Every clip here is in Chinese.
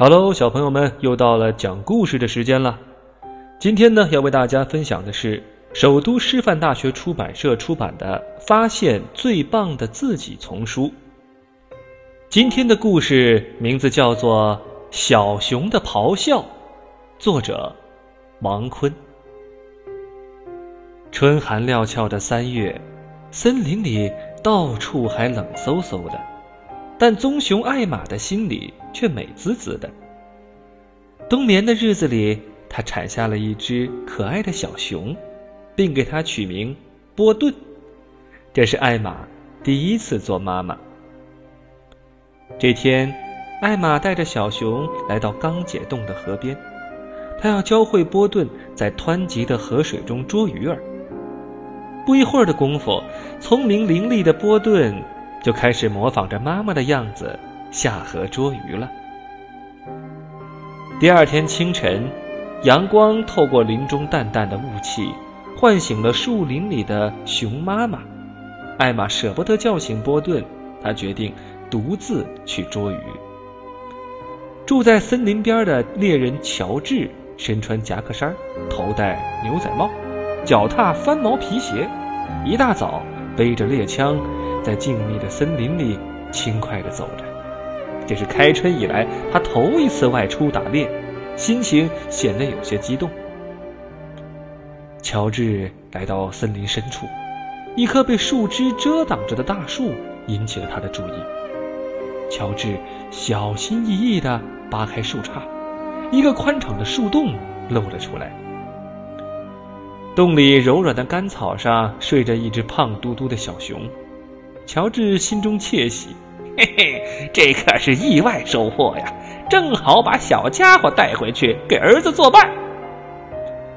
Hello，小朋友们，又到了讲故事的时间了。今天呢，要为大家分享的是首都师范大学出版社出版的《发现最棒的自己》丛书。今天的故事名字叫做《小熊的咆哮》，作者王坤。春寒料峭的三月，森林里到处还冷飕飕的，但棕熊艾玛的心里却美滋滋的。冬眠的日子里，他产下了一只可爱的小熊，并给它取名波顿。这是艾玛第一次做妈妈。这天，艾玛带着小熊来到刚解冻的河边，她要教会波顿在湍急的河水中捉鱼儿。不一会儿的功夫，聪明伶俐的波顿就开始模仿着妈妈的样子下河捉鱼了。第二天清晨，阳光透过林中淡淡的雾气，唤醒了树林里的熊妈妈。艾玛舍不得叫醒波顿，她决定独自去捉鱼。住在森林边的猎人乔治身穿夹克衫，头戴牛仔帽。脚踏翻毛皮鞋，一大早背着猎枪，在静谧的森林里轻快地走着。这是开春以来他头一次外出打猎，心情显得有些激动。乔治来到森林深处，一棵被树枝遮挡着的大树引起了他的注意。乔治小心翼翼地扒开树杈，一个宽敞的树洞露了出来。洞里柔软的干草上睡着一只胖嘟嘟的小熊，乔治心中窃喜，嘿嘿，这可是意外收获呀！正好把小家伙带回去给儿子作伴。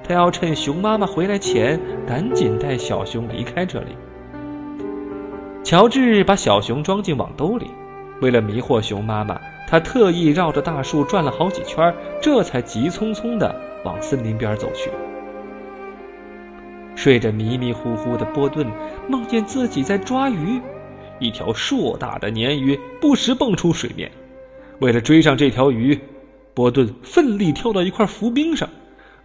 他要趁熊妈妈回来前，赶紧带小熊离开这里。乔治把小熊装进网兜里，为了迷惑熊妈妈，他特意绕着大树转了好几圈，这才急匆匆地往森林边走去。睡着迷迷糊糊的波顿梦见自己在抓鱼，一条硕大的鲶鱼不时蹦出水面。为了追上这条鱼，波顿奋力跳到一块浮冰上。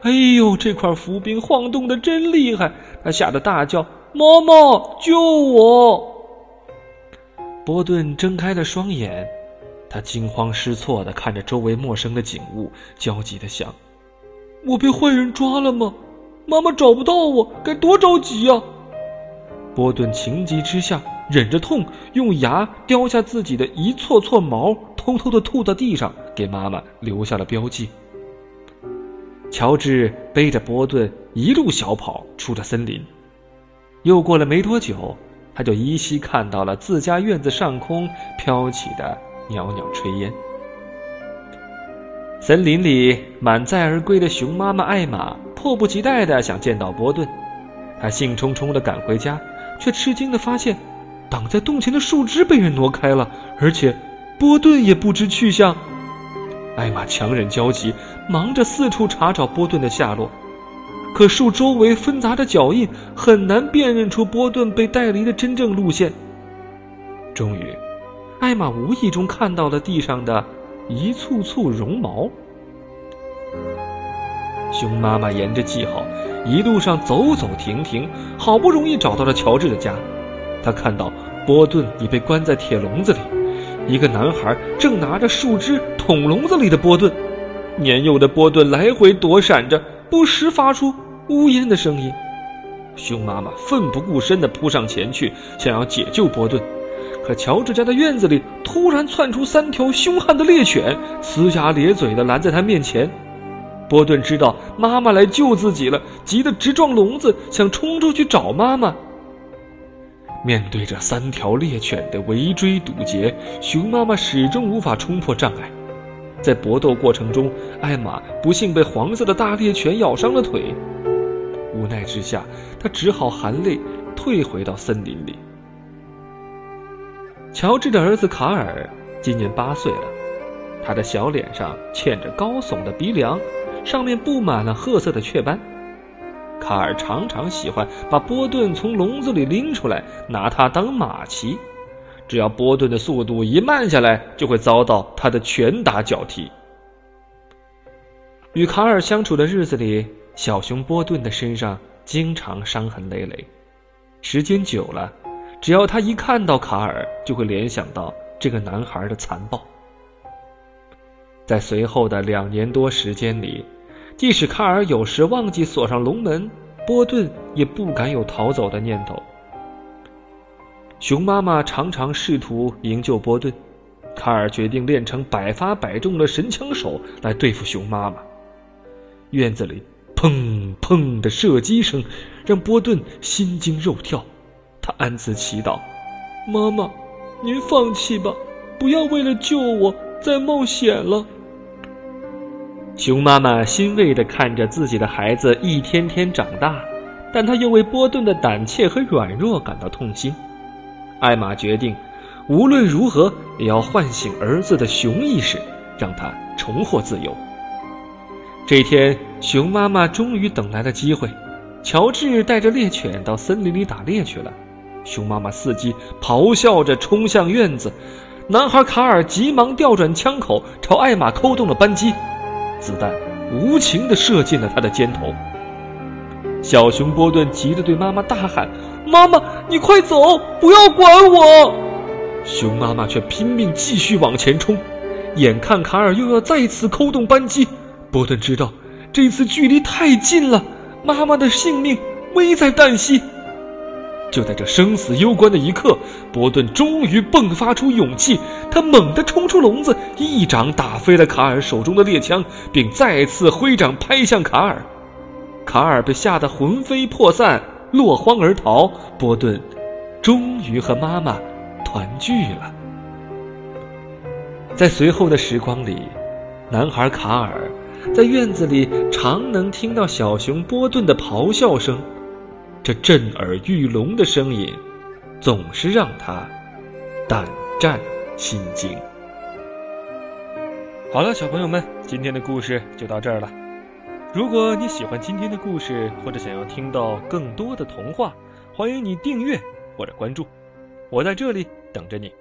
哎呦，这块浮冰晃动的真厉害！他吓得大叫：“妈妈，救我！”波顿睁开了双眼，他惊慌失措的看着周围陌生的景物，焦急的想：“我被坏人抓了吗？”妈妈找不到我，该多着急呀！波顿情急之下，忍着痛，用牙叼下自己的一撮撮毛，偷偷的吐到地上，给妈妈留下了标记。乔治背着波顿一路小跑出了森林，又过了没多久，他就依稀看到了自家院子上空飘起的袅袅炊烟。森林里满载而归的熊妈妈艾玛。迫不及待的想见到波顿，他兴冲冲的赶回家，却吃惊的发现，挡在洞前的树枝被人挪开了，而且波顿也不知去向。艾玛强忍焦急，忙着四处查找波顿的下落，可树周围纷杂的脚印很难辨认出波顿被带离的真正路线。终于，艾玛无意中看到了地上的一簇簇绒毛。熊妈妈沿着记号，一路上走走停停，好不容易找到了乔治的家。他看到波顿已被关在铁笼子里，一个男孩正拿着树枝捅笼子里的波顿。年幼的波顿来回躲闪着，不时发出呜咽的声音。熊妈妈奋不顾身地扑上前去，想要解救波顿。可乔治家的院子里突然窜出三条凶悍的猎犬，呲牙咧嘴的拦在他面前。波顿知道妈妈来救自己了，急得直撞笼子，想冲出去找妈妈。面对着三条猎犬的围追堵截，熊妈妈始终无法冲破障碍。在搏斗过程中，艾玛不幸被黄色的大猎犬咬伤了腿。无奈之下，他只好含泪退回到森林里。乔治的儿子卡尔今年八岁了，他的小脸上嵌着高耸的鼻梁。上面布满了褐色的雀斑。卡尔常常喜欢把波顿从笼子里拎出来，拿它当马骑。只要波顿的速度一慢下来，就会遭到他的拳打脚踢。与卡尔相处的日子里，小熊波顿的身上经常伤痕累累。时间久了，只要他一看到卡尔，就会联想到这个男孩的残暴。在随后的两年多时间里，即使卡尔有时忘记锁上笼门，波顿也不敢有逃走的念头。熊妈妈常常试图营救波顿，卡尔决定练成百发百中的神枪手来对付熊妈妈。院子里砰砰的射击声让波顿心惊肉跳，他暗自祈祷：“妈妈，您放弃吧，不要为了救我再冒险了。”熊妈妈欣慰的看着自己的孩子一天天长大，但她又为波顿的胆怯和软弱感到痛心。艾玛决定，无论如何也要唤醒儿子的熊意识，让他重获自由。这天，熊妈妈终于等来了机会。乔治带着猎犬到森林里打猎去了。熊妈妈伺机咆哮着冲向院子，男孩卡尔急忙调转枪口朝艾玛扣动了扳机，子弹无情地射进了他的肩头。小熊波顿急得对妈妈大喊：“妈妈，你快走，不要管我！”熊妈妈却拼命继续往前冲，眼看卡尔又要再次扣动扳机。波顿知道，这次距离太近了，妈妈的性命危在旦夕。就在这生死攸关的一刻，波顿终于迸发出勇气，他猛地冲出笼子，一掌打飞了卡尔手中的猎枪，并再次挥掌拍向卡尔。卡尔被吓得魂飞魄散，落荒而逃。波顿终于和妈妈团聚了。在随后的时光里，男孩卡尔。在院子里，常能听到小熊波顿的咆哮声，这震耳欲聋的声音，总是让他胆战心惊。好了，小朋友们，今天的故事就到这儿了。如果你喜欢今天的故事，或者想要听到更多的童话，欢迎你订阅或者关注，我在这里等着你。